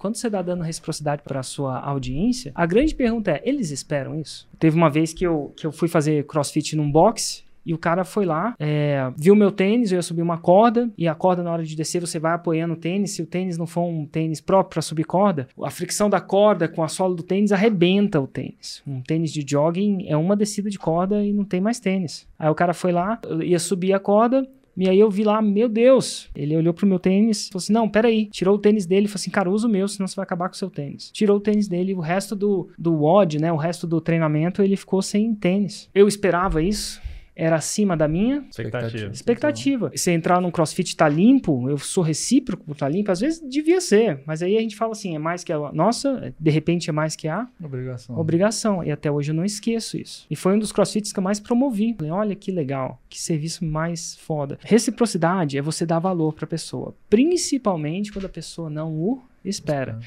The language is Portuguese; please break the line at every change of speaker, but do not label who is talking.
Quando você está dando reciprocidade para a sua audiência, a grande pergunta é: eles esperam isso? Teve uma vez que eu, que eu fui fazer crossfit num box e o cara foi lá, é, viu meu tênis, eu ia subir uma corda, e a corda, na hora de descer, você vai apoiando o tênis. Se o tênis não for um tênis próprio para subir corda, a fricção da corda com a sola do tênis arrebenta o tênis. Um tênis de jogging é uma descida de corda e não tem mais tênis. Aí o cara foi lá, ia subir a corda, e aí eu vi lá, meu Deus. Ele olhou pro meu tênis, falou assim: não, peraí. Tirou o tênis dele falou assim: cara, usa o meu, senão você vai acabar com o seu tênis. Tirou o tênis dele, o resto do, do WOD, né? O resto do treinamento, ele ficou sem tênis. Eu esperava isso era acima da minha
Expectativa.
expectativa. Se entrar num crossfit tá limpo, eu sou recíproco por tá limpo, às vezes devia ser, mas aí a gente fala assim, é mais que a nossa, de repente é mais que a
Obrigação.
obrigação. E até hoje eu não esqueço isso. E foi um dos crossfits que eu mais promovi. Falei, olha que legal, que serviço mais foda. Reciprocidade é você dar valor pra pessoa, principalmente quando a pessoa não o espera.